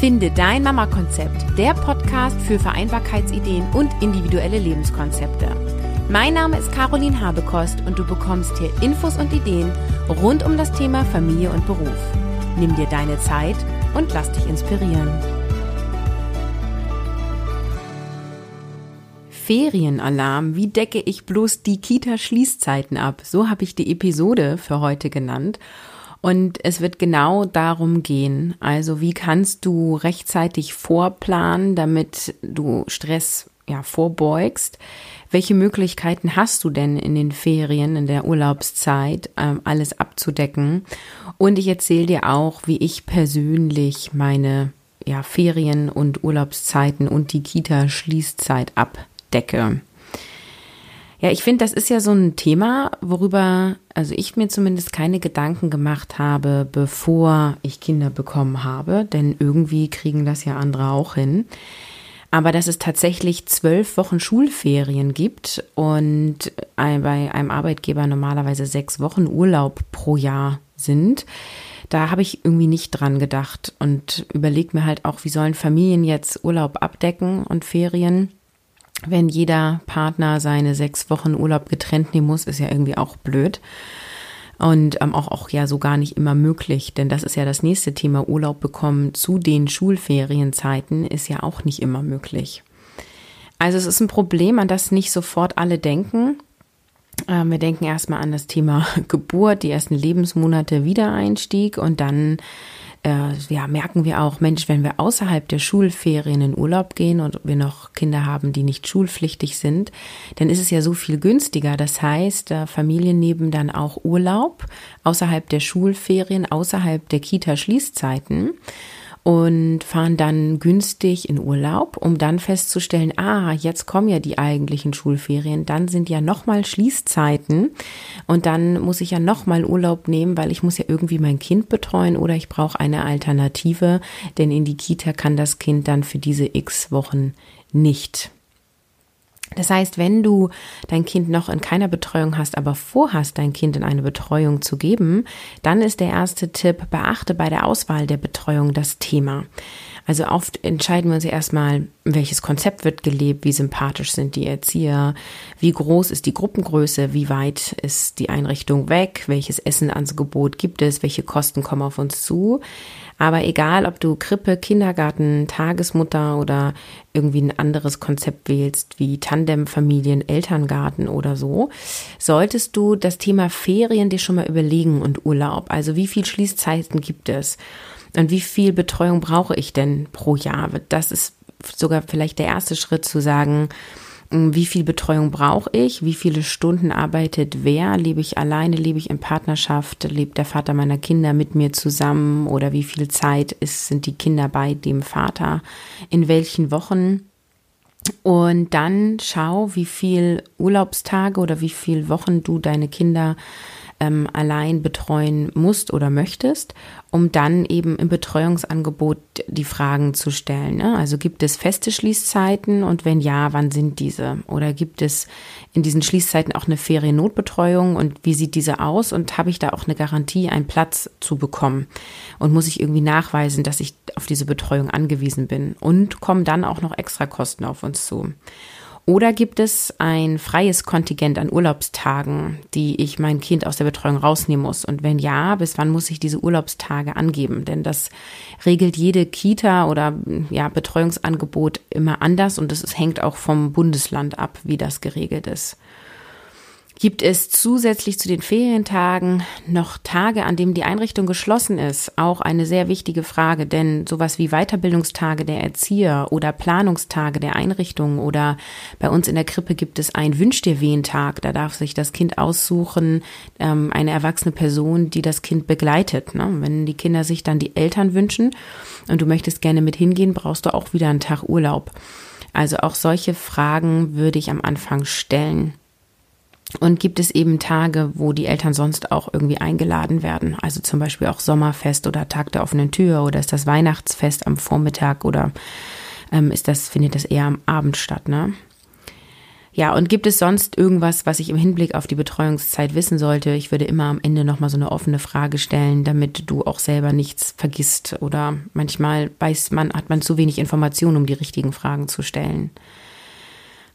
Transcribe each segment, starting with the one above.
Finde dein Mama-Konzept, der Podcast für Vereinbarkeitsideen und individuelle Lebenskonzepte. Mein Name ist Caroline Habekost und du bekommst hier Infos und Ideen rund um das Thema Familie und Beruf. Nimm dir deine Zeit und lass dich inspirieren. Ferienalarm, wie decke ich bloß die Kita-Schließzeiten ab? So habe ich die Episode für heute genannt. Und es wird genau darum gehen. Also wie kannst du rechtzeitig vorplanen, damit du Stress ja, vorbeugst? Welche Möglichkeiten hast du denn in den Ferien, in der Urlaubszeit, ähm, alles abzudecken? Und ich erzähle dir auch, wie ich persönlich meine ja, Ferien und Urlaubszeiten und die Kita-Schließzeit abdecke. Ja, ich finde, das ist ja so ein Thema, worüber also ich mir zumindest keine Gedanken gemacht habe, bevor ich Kinder bekommen habe, denn irgendwie kriegen das ja andere auch hin. Aber dass es tatsächlich zwölf Wochen Schulferien gibt und bei einem Arbeitgeber normalerweise sechs Wochen Urlaub pro Jahr sind, da habe ich irgendwie nicht dran gedacht und überlege mir halt auch, wie sollen Familien jetzt Urlaub abdecken und Ferien wenn jeder Partner seine sechs Wochen Urlaub getrennt nehmen muss, ist ja irgendwie auch blöd. Und ähm, auch, auch ja so gar nicht immer möglich, denn das ist ja das nächste Thema. Urlaub bekommen zu den Schulferienzeiten ist ja auch nicht immer möglich. Also es ist ein Problem, an das nicht sofort alle denken. Ähm, wir denken erstmal an das Thema Geburt, die ersten Lebensmonate, Wiedereinstieg und dann äh, ja, merken wir auch, Mensch, wenn wir außerhalb der Schulferien in Urlaub gehen und wir noch Kinder haben, die nicht schulpflichtig sind, dann ist es ja so viel günstiger. Das heißt, äh, Familien nehmen dann auch Urlaub außerhalb der Schulferien, außerhalb der Kita-Schließzeiten und fahren dann günstig in Urlaub, um dann festzustellen, ah, jetzt kommen ja die eigentlichen Schulferien, dann sind ja nochmal Schließzeiten und dann muss ich ja nochmal Urlaub nehmen, weil ich muss ja irgendwie mein Kind betreuen oder ich brauche eine Alternative, denn in die Kita kann das Kind dann für diese x Wochen nicht. Das heißt, wenn du dein Kind noch in keiner Betreuung hast, aber vorhast, dein Kind in eine Betreuung zu geben, dann ist der erste Tipp, beachte bei der Auswahl der Betreuung das Thema. Also oft entscheiden wir uns ja erstmal, welches Konzept wird gelebt, wie sympathisch sind die Erzieher, wie groß ist die Gruppengröße, wie weit ist die Einrichtung weg, welches Essenangebot gibt es, welche Kosten kommen auf uns zu. Aber egal, ob du Krippe, Kindergarten, Tagesmutter oder irgendwie ein anderes Konzept wählst, wie Tandemfamilien, Elterngarten oder so, solltest du das Thema Ferien dir schon mal überlegen und Urlaub. Also wie viel Schließzeiten gibt es? Und wie viel Betreuung brauche ich denn pro Jahr? Das ist sogar vielleicht der erste Schritt zu sagen, hm, wie viel Betreuung brauche ich, wie viele Stunden arbeitet wer, lebe ich alleine, lebe ich in Partnerschaft, lebt der Vater meiner Kinder mit mir zusammen? Oder wie viel Zeit ist, sind die Kinder bei dem Vater, in welchen Wochen. Und dann schau, wie viel Urlaubstage oder wie viel Wochen du deine Kinder ähm, allein betreuen musst oder möchtest, um dann eben im Betreuungsangebot die Fragen zu stellen. Ne? Also gibt es feste Schließzeiten und wenn ja, wann sind diese? Oder gibt es in diesen Schließzeiten auch eine Feriennotbetreuung und wie sieht diese aus? Und habe ich da auch eine Garantie, einen Platz zu bekommen? Und muss ich irgendwie nachweisen, dass ich auf diese Betreuung angewiesen bin? Und kommen dann auch noch extra Kosten auf uns zu? Oder gibt es ein freies Kontingent an Urlaubstagen, die ich mein Kind aus der Betreuung rausnehmen muss? Und wenn ja, bis wann muss ich diese Urlaubstage angeben? Denn das regelt jede Kita oder ja, Betreuungsangebot immer anders und es hängt auch vom Bundesland ab, wie das geregelt ist gibt es zusätzlich zu den Ferientagen noch Tage, an denen die Einrichtung geschlossen ist. Auch eine sehr wichtige Frage, denn sowas wie Weiterbildungstage der Erzieher oder Planungstage der Einrichtung oder bei uns in der Krippe gibt es einen Wünsch dir wen Tag. Da darf sich das Kind aussuchen, ähm, eine erwachsene Person, die das Kind begleitet. Ne? Wenn die Kinder sich dann die Eltern wünschen und du möchtest gerne mit hingehen, brauchst du auch wieder einen Tag Urlaub. Also auch solche Fragen würde ich am Anfang stellen. Und gibt es eben Tage, wo die Eltern sonst auch irgendwie eingeladen werden? Also zum Beispiel auch Sommerfest oder Tag der offenen Tür oder ist das Weihnachtsfest am Vormittag oder ähm, ist das, findet das eher am Abend statt, ne? Ja, und gibt es sonst irgendwas, was ich im Hinblick auf die Betreuungszeit wissen sollte? Ich würde immer am Ende nochmal so eine offene Frage stellen, damit du auch selber nichts vergisst. Oder manchmal weiß man, hat man zu wenig Informationen, um die richtigen Fragen zu stellen.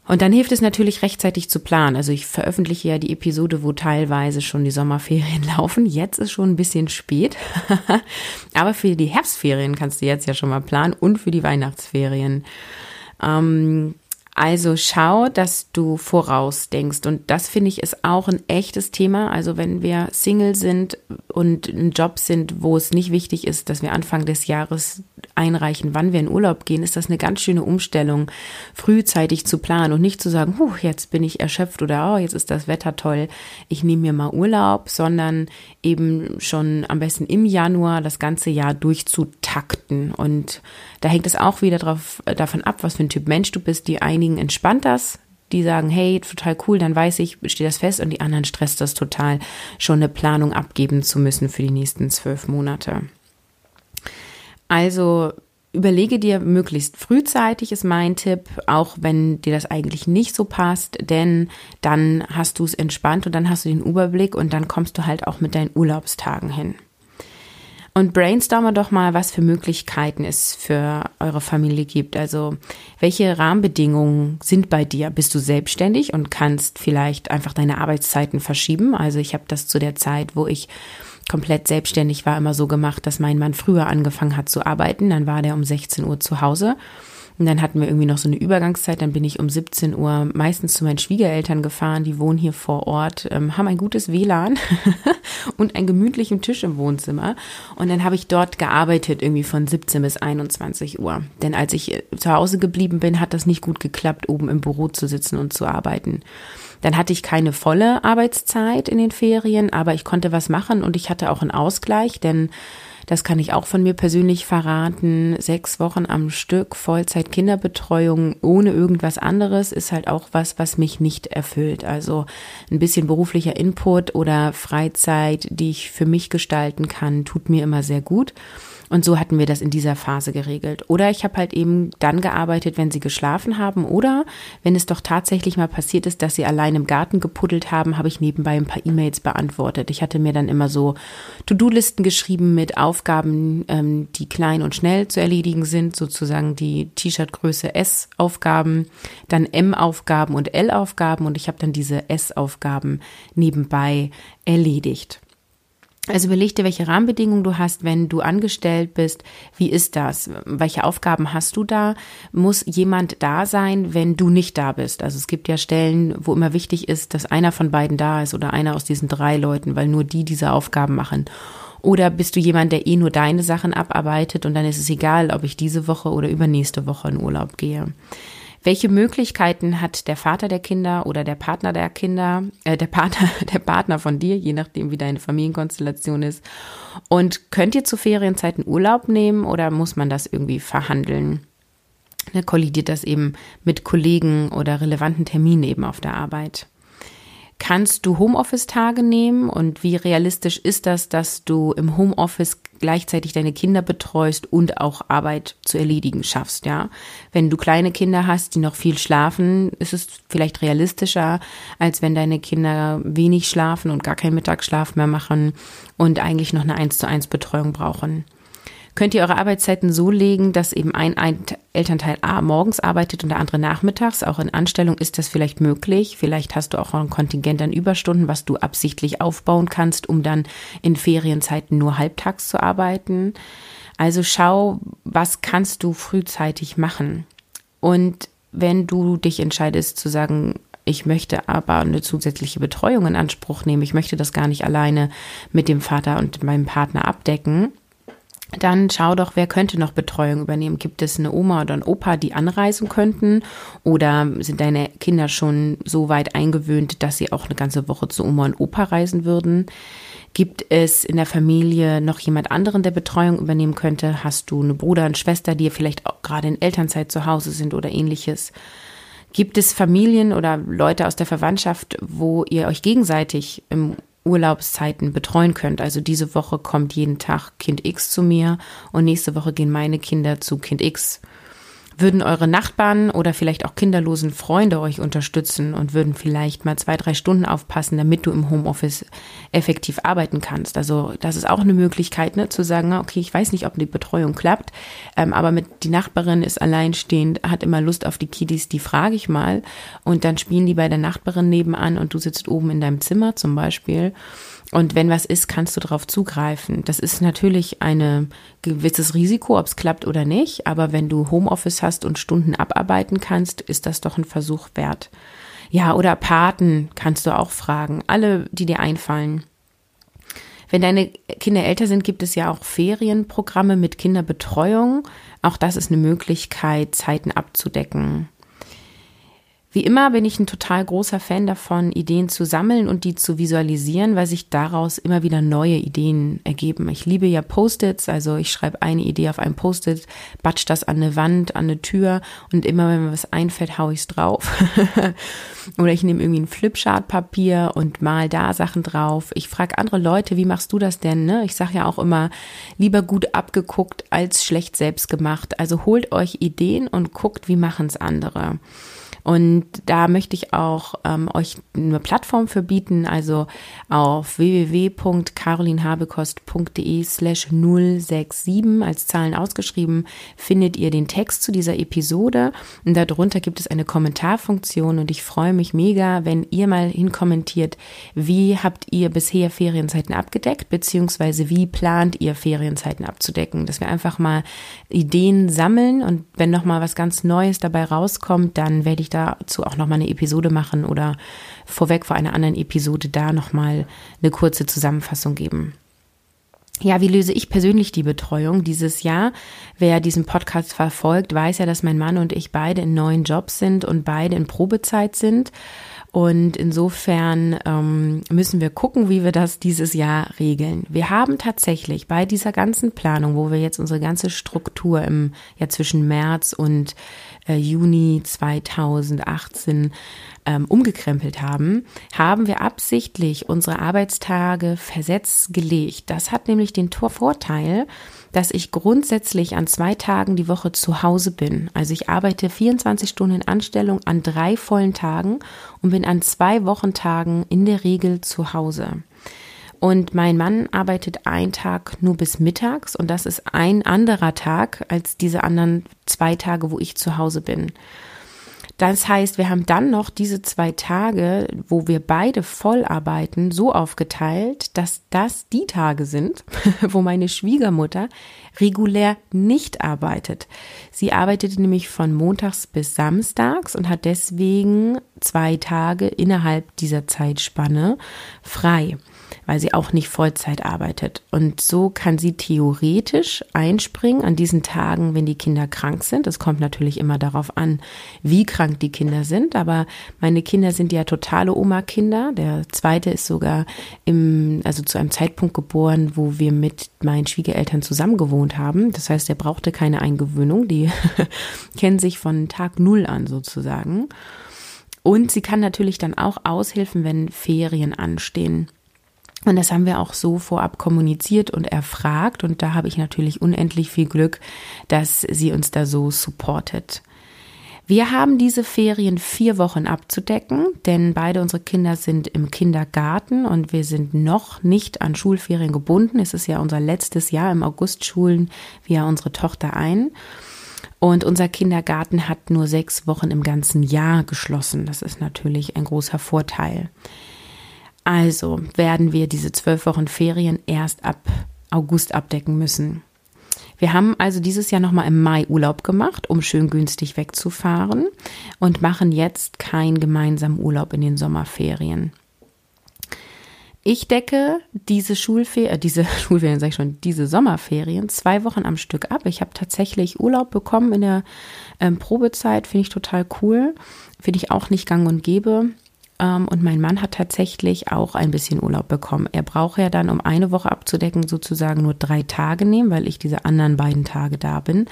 Und dann hilft es natürlich rechtzeitig zu planen. Also ich veröffentliche ja die Episode, wo teilweise schon die Sommerferien laufen. Jetzt ist schon ein bisschen spät. Aber für die Herbstferien kannst du jetzt ja schon mal planen und für die Weihnachtsferien. Ähm, also schau, dass du vorausdenkst. Und das finde ich ist auch ein echtes Thema. Also wenn wir Single sind und ein Job sind, wo es nicht wichtig ist, dass wir Anfang des Jahres einreichen, wann wir in Urlaub gehen, ist das eine ganz schöne Umstellung, frühzeitig zu planen und nicht zu sagen, huh, jetzt bin ich erschöpft oder oh, jetzt ist das Wetter toll, ich nehme mir mal Urlaub, sondern eben schon am besten im Januar das ganze Jahr durchzutakten. Und da hängt es auch wieder drauf, davon ab, was für ein Typ Mensch du bist. Die einigen entspannt das, die sagen, hey, total cool, dann weiß ich, steht das fest und die anderen stresst das total, schon eine Planung abgeben zu müssen für die nächsten zwölf Monate. Also überlege dir möglichst frühzeitig ist mein Tipp, auch wenn dir das eigentlich nicht so passt, denn dann hast du es entspannt und dann hast du den Überblick und dann kommst du halt auch mit deinen Urlaubstagen hin. Und brainstorme doch mal, was für Möglichkeiten es für eure Familie gibt. Also, welche Rahmenbedingungen sind bei dir? Bist du selbstständig und kannst vielleicht einfach deine Arbeitszeiten verschieben? Also, ich habe das zu der Zeit, wo ich komplett selbstständig war, immer so gemacht, dass mein Mann früher angefangen hat zu arbeiten. Dann war der um 16 Uhr zu Hause. Und dann hatten wir irgendwie noch so eine Übergangszeit. Dann bin ich um 17 Uhr meistens zu meinen Schwiegereltern gefahren. Die wohnen hier vor Ort, ähm, haben ein gutes WLAN und einen gemütlichen Tisch im Wohnzimmer. Und dann habe ich dort gearbeitet, irgendwie von 17 bis 21 Uhr. Denn als ich äh, zu Hause geblieben bin, hat das nicht gut geklappt, oben im Büro zu sitzen und zu arbeiten. Dann hatte ich keine volle Arbeitszeit in den Ferien, aber ich konnte was machen und ich hatte auch einen Ausgleich, denn das kann ich auch von mir persönlich verraten. Sechs Wochen am Stück Vollzeit Kinderbetreuung ohne irgendwas anderes ist halt auch was, was mich nicht erfüllt. Also ein bisschen beruflicher Input oder Freizeit, die ich für mich gestalten kann, tut mir immer sehr gut. Und so hatten wir das in dieser Phase geregelt. Oder ich habe halt eben dann gearbeitet, wenn sie geschlafen haben. Oder wenn es doch tatsächlich mal passiert ist, dass sie allein im Garten gepuddelt haben, habe ich nebenbei ein paar E-Mails beantwortet. Ich hatte mir dann immer so To-Do-Listen geschrieben mit Aufgaben, ähm, die klein und schnell zu erledigen sind, sozusagen die T-Shirt-Größe S-Aufgaben, dann M-Aufgaben und L-Aufgaben. Und ich habe dann diese S-Aufgaben nebenbei erledigt. Also überleg dir, welche Rahmenbedingungen du hast, wenn du angestellt bist. Wie ist das? Welche Aufgaben hast du da? Muss jemand da sein, wenn du nicht da bist? Also es gibt ja Stellen, wo immer wichtig ist, dass einer von beiden da ist oder einer aus diesen drei Leuten, weil nur die diese Aufgaben machen. Oder bist du jemand, der eh nur deine Sachen abarbeitet und dann ist es egal, ob ich diese Woche oder übernächste Woche in Urlaub gehe? Welche Möglichkeiten hat der Vater der Kinder oder der Partner der Kinder, äh, der Partner, der Partner von dir, je nachdem wie deine Familienkonstellation ist? Und könnt ihr zu Ferienzeiten Urlaub nehmen oder muss man das irgendwie verhandeln? Ne, kollidiert das eben mit Kollegen oder relevanten Terminen eben auf der Arbeit? Kannst du Homeoffice-Tage nehmen und wie realistisch ist das, dass du im Homeoffice gleichzeitig deine Kinder betreust und auch Arbeit zu erledigen schaffst, ja? Wenn du kleine Kinder hast, die noch viel schlafen, ist es vielleicht realistischer, als wenn deine Kinder wenig schlafen und gar keinen Mittagsschlaf mehr machen und eigentlich noch eine 1 zu 1 Betreuung brauchen könnt ihr eure Arbeitszeiten so legen, dass eben ein, ein Elternteil A morgens arbeitet und der andere nachmittags. Auch in Anstellung ist das vielleicht möglich. Vielleicht hast du auch ein Kontingent an Überstunden, was du absichtlich aufbauen kannst, um dann in Ferienzeiten nur halbtags zu arbeiten. Also schau, was kannst du frühzeitig machen. Und wenn du dich entscheidest zu sagen, ich möchte aber eine zusätzliche Betreuung in Anspruch nehmen, ich möchte das gar nicht alleine mit dem Vater und meinem Partner abdecken, dann schau doch, wer könnte noch Betreuung übernehmen. Gibt es eine Oma oder einen Opa, die anreisen könnten? Oder sind deine Kinder schon so weit eingewöhnt, dass sie auch eine ganze Woche zu Oma und Opa reisen würden? Gibt es in der Familie noch jemand anderen, der Betreuung übernehmen könnte? Hast du eine Bruder und Schwester, die vielleicht auch gerade in Elternzeit zu Hause sind oder ähnliches? Gibt es Familien oder Leute aus der Verwandtschaft, wo ihr euch gegenseitig im Urlaubszeiten betreuen könnt. Also diese Woche kommt jeden Tag Kind X zu mir und nächste Woche gehen meine Kinder zu Kind X. Würden eure Nachbarn oder vielleicht auch kinderlosen Freunde euch unterstützen und würden vielleicht mal zwei, drei Stunden aufpassen, damit du im Homeoffice effektiv arbeiten kannst? Also das ist auch eine Möglichkeit, ne, zu sagen, okay, ich weiß nicht, ob die Betreuung klappt, ähm, aber mit die Nachbarin ist alleinstehend, hat immer Lust auf die Kiddies, die frage ich mal und dann spielen die bei der Nachbarin nebenan und du sitzt oben in deinem Zimmer zum Beispiel. Und wenn was ist, kannst du darauf zugreifen. Das ist natürlich ein gewisses Risiko, ob es klappt oder nicht. Aber wenn du Homeoffice hast und Stunden abarbeiten kannst, ist das doch ein Versuch wert. Ja, oder Paten kannst du auch fragen. Alle, die dir einfallen. Wenn deine Kinder älter sind, gibt es ja auch Ferienprogramme mit Kinderbetreuung. Auch das ist eine Möglichkeit, Zeiten abzudecken. Wie immer bin ich ein total großer Fan davon, Ideen zu sammeln und die zu visualisieren, weil sich daraus immer wieder neue Ideen ergeben. Ich liebe ja Post-its, also ich schreibe eine Idee auf ein Post-it, batsch das an eine Wand, an eine Tür und immer wenn mir was einfällt, hau ich es drauf. Oder ich nehme irgendwie ein Flipchart-Papier und mal da Sachen drauf. Ich frage andere Leute, wie machst du das denn? Ne? Ich sage ja auch immer, lieber gut abgeguckt als schlecht selbst gemacht. Also holt euch Ideen und guckt, wie machen es andere. Und da möchte ich auch ähm, euch eine Plattform für bieten, also auf www.carolinhabekost.de slash 067 als Zahlen ausgeschrieben findet ihr den Text zu dieser Episode. Und darunter gibt es eine Kommentarfunktion und ich freue mich mega, wenn ihr mal hinkommentiert, wie habt ihr bisher Ferienzeiten abgedeckt, beziehungsweise wie plant ihr Ferienzeiten abzudecken, dass wir einfach mal Ideen sammeln und wenn nochmal was ganz Neues dabei rauskommt, dann werde ich dazu auch nochmal eine Episode machen oder vorweg vor einer anderen Episode da nochmal eine kurze Zusammenfassung geben. Ja, wie löse ich persönlich die Betreuung dieses Jahr? Wer diesen Podcast verfolgt, weiß ja, dass mein Mann und ich beide in neuen Jobs sind und beide in Probezeit sind. Und insofern ähm, müssen wir gucken, wie wir das dieses Jahr regeln. Wir haben tatsächlich bei dieser ganzen Planung, wo wir jetzt unsere ganze Struktur im ja zwischen März und äh, Juni 2018 ähm, umgekrempelt haben, haben wir absichtlich unsere Arbeitstage versetzt gelegt. Das hat nämlich den Vorteil, dass ich grundsätzlich an zwei Tagen die Woche zu Hause bin. Also ich arbeite 24 Stunden in Anstellung an drei vollen Tagen und bin an zwei Wochentagen in der Regel zu Hause. Und mein Mann arbeitet einen Tag nur bis mittags und das ist ein anderer Tag als diese anderen zwei Tage, wo ich zu Hause bin. Das heißt, wir haben dann noch diese zwei Tage, wo wir beide voll arbeiten, so aufgeteilt, dass das die Tage sind, wo meine Schwiegermutter regulär nicht arbeitet. Sie arbeitet nämlich von montags bis samstags und hat deswegen zwei Tage innerhalb dieser Zeitspanne frei weil sie auch nicht Vollzeit arbeitet. Und so kann sie theoretisch einspringen an diesen Tagen, wenn die Kinder krank sind. Es kommt natürlich immer darauf an, wie krank die Kinder sind. Aber meine Kinder sind ja totale Oma-Kinder. Der zweite ist sogar im, also zu einem Zeitpunkt geboren, wo wir mit meinen Schwiegereltern zusammen gewohnt haben. Das heißt, er brauchte keine Eingewöhnung. Die kennen sich von Tag Null an sozusagen. Und sie kann natürlich dann auch aushelfen, wenn Ferien anstehen. Und das haben wir auch so vorab kommuniziert und erfragt. Und da habe ich natürlich unendlich viel Glück, dass sie uns da so supportet. Wir haben diese Ferien vier Wochen abzudecken, denn beide unsere Kinder sind im Kindergarten und wir sind noch nicht an Schulferien gebunden. Es ist ja unser letztes Jahr. Im August schulen wir unsere Tochter ein. Und unser Kindergarten hat nur sechs Wochen im ganzen Jahr geschlossen. Das ist natürlich ein großer Vorteil. Also werden wir diese zwölf Wochen Ferien erst ab August abdecken müssen. Wir haben also dieses Jahr nochmal im Mai Urlaub gemacht, um schön günstig wegzufahren und machen jetzt keinen gemeinsamen Urlaub in den Sommerferien. Ich decke diese Schulferien, äh, diese Schulferien, sag ich schon, diese Sommerferien zwei Wochen am Stück ab. Ich habe tatsächlich Urlaub bekommen in der ähm, Probezeit, finde ich total cool. Finde ich auch nicht gang und gäbe. Ähm, und mein Mann hat tatsächlich auch ein bisschen Urlaub bekommen. Er braucht ja dann, um eine Woche abzudecken, sozusagen nur drei Tage nehmen, weil ich diese anderen beiden Tage da bin.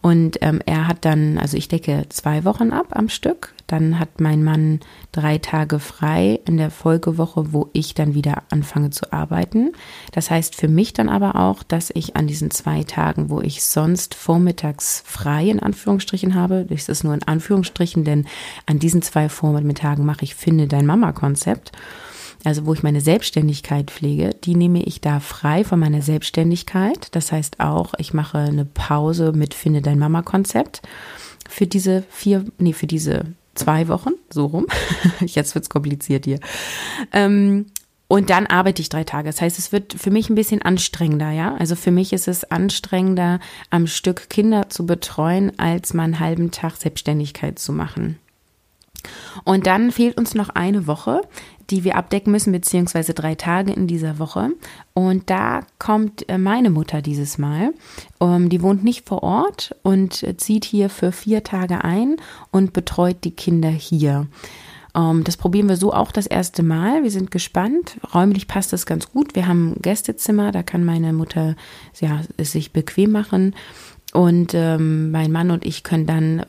Und ähm, er hat dann, also ich decke zwei Wochen ab am Stück. Dann hat mein Mann drei Tage frei in der Folgewoche, wo ich dann wieder anfange zu arbeiten. Das heißt für mich dann aber auch, dass ich an diesen zwei Tagen, wo ich sonst vormittags frei in Anführungsstrichen habe, das ist nur in Anführungsstrichen, denn an diesen zwei Vormittagen mache ich Finde dein Mama-Konzept also wo ich meine Selbstständigkeit pflege, die nehme ich da frei von meiner Selbstständigkeit. Das heißt auch, ich mache eine Pause mit Finde dein Mama-Konzept für diese vier, nee, für diese zwei Wochen, so rum. Jetzt wird's kompliziert hier. Ähm, und dann arbeite ich drei Tage. Das heißt, es wird für mich ein bisschen anstrengender, ja. Also für mich ist es anstrengender, am Stück Kinder zu betreuen, als mal einen halben Tag Selbstständigkeit zu machen. Und dann fehlt uns noch eine Woche, die wir abdecken müssen, beziehungsweise drei Tage in dieser Woche. Und da kommt äh, meine Mutter dieses Mal. Um, die wohnt nicht vor Ort und zieht hier für vier Tage ein und betreut die Kinder hier. Um, das probieren wir so auch das erste Mal. Wir sind gespannt. Räumlich passt das ganz gut. Wir haben ein Gästezimmer, da kann meine Mutter ja, es sich bequem machen. Und ähm, mein Mann und ich können dann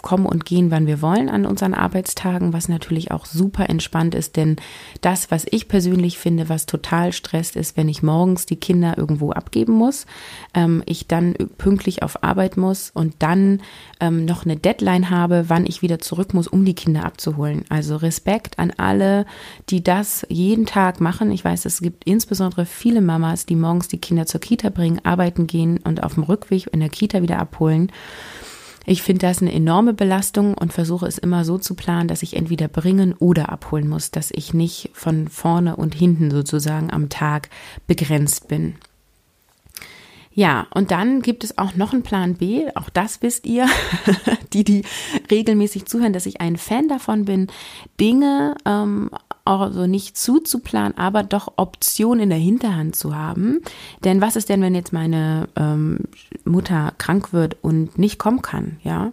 kommen und gehen, wann wir wollen an unseren Arbeitstagen, was natürlich auch super entspannt ist, denn das, was ich persönlich finde, was total stresst, ist, wenn ich morgens die Kinder irgendwo abgeben muss, ähm, ich dann pünktlich auf Arbeit muss und dann ähm, noch eine Deadline habe, wann ich wieder zurück muss, um die Kinder abzuholen. Also Respekt an alle, die das jeden Tag machen. Ich weiß, es gibt insbesondere viele Mamas, die morgens die Kinder zur Kita bringen, arbeiten gehen und auf dem Rückweg in der Kita Kita wieder abholen. Ich finde das eine enorme Belastung und versuche es immer so zu planen, dass ich entweder bringen oder abholen muss, dass ich nicht von vorne und hinten sozusagen am Tag begrenzt bin. Ja, und dann gibt es auch noch einen Plan B, auch das wisst ihr, die, die regelmäßig zuhören, dass ich ein Fan davon bin, Dinge ähm, also nicht zuzuplanen, aber doch Optionen in der Hinterhand zu haben. Denn was ist denn, wenn jetzt meine ähm, Mutter krank wird und nicht kommen kann, ja?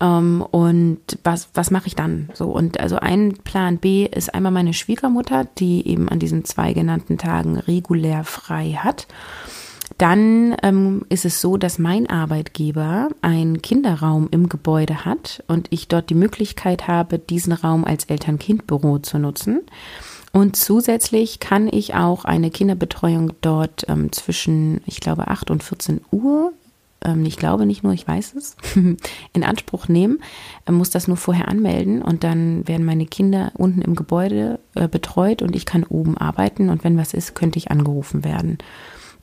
Ähm, und was, was mache ich dann? So, und also ein Plan B ist einmal meine Schwiegermutter, die eben an diesen zwei genannten Tagen regulär frei hat. Dann ähm, ist es so, dass mein Arbeitgeber einen Kinderraum im Gebäude hat und ich dort die Möglichkeit habe, diesen Raum als Eltern-Kind-Büro zu nutzen. Und zusätzlich kann ich auch eine Kinderbetreuung dort ähm, zwischen, ich glaube, 8 und 14 Uhr, ähm, ich glaube nicht nur, ich weiß es, in Anspruch nehmen, äh, muss das nur vorher anmelden und dann werden meine Kinder unten im Gebäude äh, betreut und ich kann oben arbeiten und wenn was ist, könnte ich angerufen werden.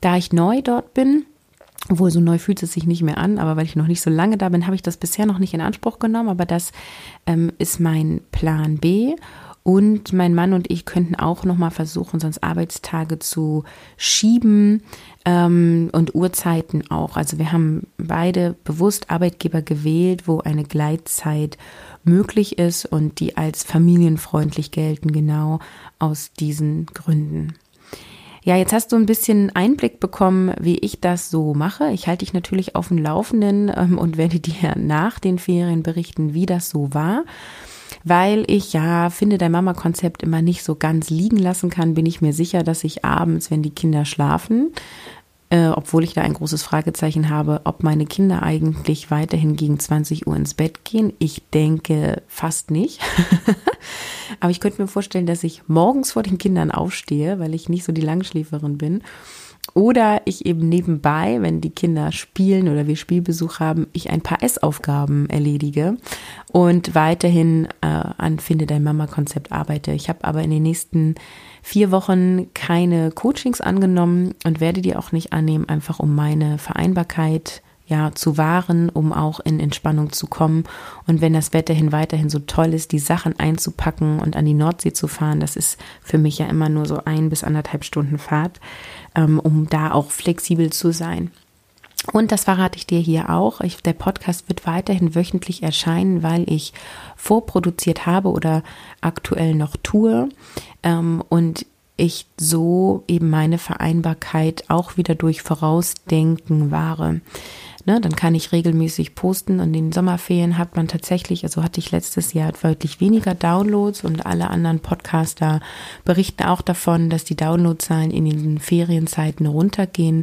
Da ich neu dort bin, obwohl so neu fühlt es sich nicht mehr an, aber weil ich noch nicht so lange da bin, habe ich das bisher noch nicht in Anspruch genommen. Aber das ähm, ist mein Plan B. Und mein Mann und ich könnten auch noch mal versuchen, sonst Arbeitstage zu schieben ähm, und Uhrzeiten auch. Also wir haben beide bewusst Arbeitgeber gewählt, wo eine Gleitzeit möglich ist und die als familienfreundlich gelten, genau aus diesen Gründen. Ja, jetzt hast du ein bisschen Einblick bekommen, wie ich das so mache. Ich halte dich natürlich auf dem Laufenden ähm, und werde dir nach den Ferien berichten, wie das so war. Weil ich ja finde, dein Mama-Konzept immer nicht so ganz liegen lassen kann, bin ich mir sicher, dass ich abends, wenn die Kinder schlafen, äh, obwohl ich da ein großes Fragezeichen habe, ob meine Kinder eigentlich weiterhin gegen 20 Uhr ins Bett gehen. Ich denke fast nicht. Aber ich könnte mir vorstellen, dass ich morgens vor den Kindern aufstehe, weil ich nicht so die Langschläferin bin. Oder ich eben nebenbei, wenn die Kinder spielen oder wir Spielbesuch haben, ich ein paar Essaufgaben erledige und weiterhin äh, an Finde dein Mama-Konzept arbeite. Ich habe aber in den nächsten vier Wochen keine Coachings angenommen und werde die auch nicht annehmen, einfach um meine Vereinbarkeit ja zu wahren, um auch in Entspannung zu kommen. Und wenn das Wetter hin weiterhin so toll ist, die Sachen einzupacken und an die Nordsee zu fahren, das ist für mich ja immer nur so ein bis anderthalb Stunden Fahrt, ähm, um da auch flexibel zu sein. Und das verrate ich dir hier auch. Ich, der Podcast wird weiterhin wöchentlich erscheinen, weil ich vorproduziert habe oder aktuell noch tue. Ähm, und ich so eben meine Vereinbarkeit auch wieder durch Vorausdenken wahre. Ne, dann kann ich regelmäßig posten. Und in den Sommerferien hat man tatsächlich, also hatte ich letztes Jahr deutlich weniger Downloads und alle anderen Podcaster berichten auch davon, dass die Downloadzahlen in den Ferienzeiten runtergehen.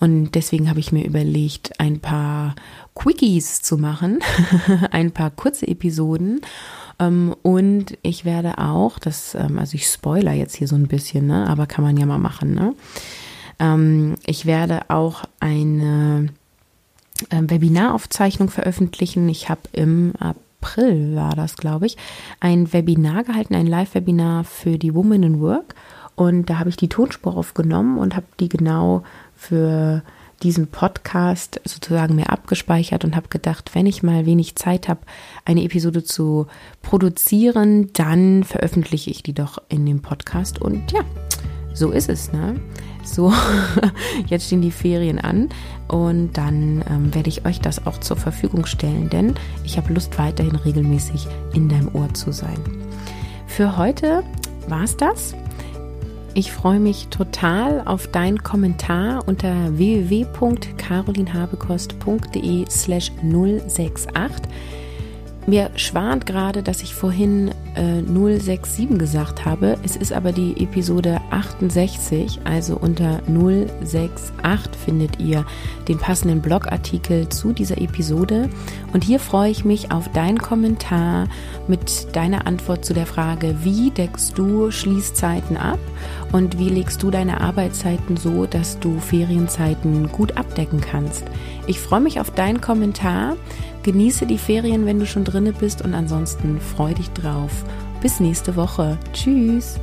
Und deswegen habe ich mir überlegt, ein paar Quickies zu machen, ein paar kurze Episoden. Ähm, und ich werde auch, das, ähm, also ich spoiler jetzt hier so ein bisschen, ne, aber kann man ja mal machen, ne? Ähm, ich werde auch eine Webinaraufzeichnung veröffentlichen. Ich habe im April, war das, glaube ich, ein Webinar gehalten, ein Live-Webinar für die Woman in Work. Und da habe ich die Tonspur aufgenommen und habe die genau für diesen Podcast sozusagen mir abgespeichert und habe gedacht, wenn ich mal wenig Zeit habe, eine Episode zu produzieren, dann veröffentliche ich die doch in dem Podcast. Und ja, so ist es, ne? So, jetzt stehen die Ferien an und dann ähm, werde ich euch das auch zur Verfügung stellen, denn ich habe Lust, weiterhin regelmäßig in deinem Ohr zu sein. Für heute war es das. Ich freue mich total auf deinen Kommentar unter www.carolinhabekost.de slash 068. Mir schwant gerade, dass ich vorhin äh, 067 gesagt habe. Es ist aber die Episode 68, also unter 068 findet ihr den passenden Blogartikel zu dieser Episode. Und hier freue ich mich auf deinen Kommentar mit deiner Antwort zu der Frage, wie deckst du Schließzeiten ab und wie legst du deine Arbeitszeiten so, dass du Ferienzeiten gut abdecken kannst. Ich freue mich auf deinen Kommentar. Genieße die Ferien, wenn du schon drinne bist und ansonsten freu dich drauf. Bis nächste Woche. Tschüss.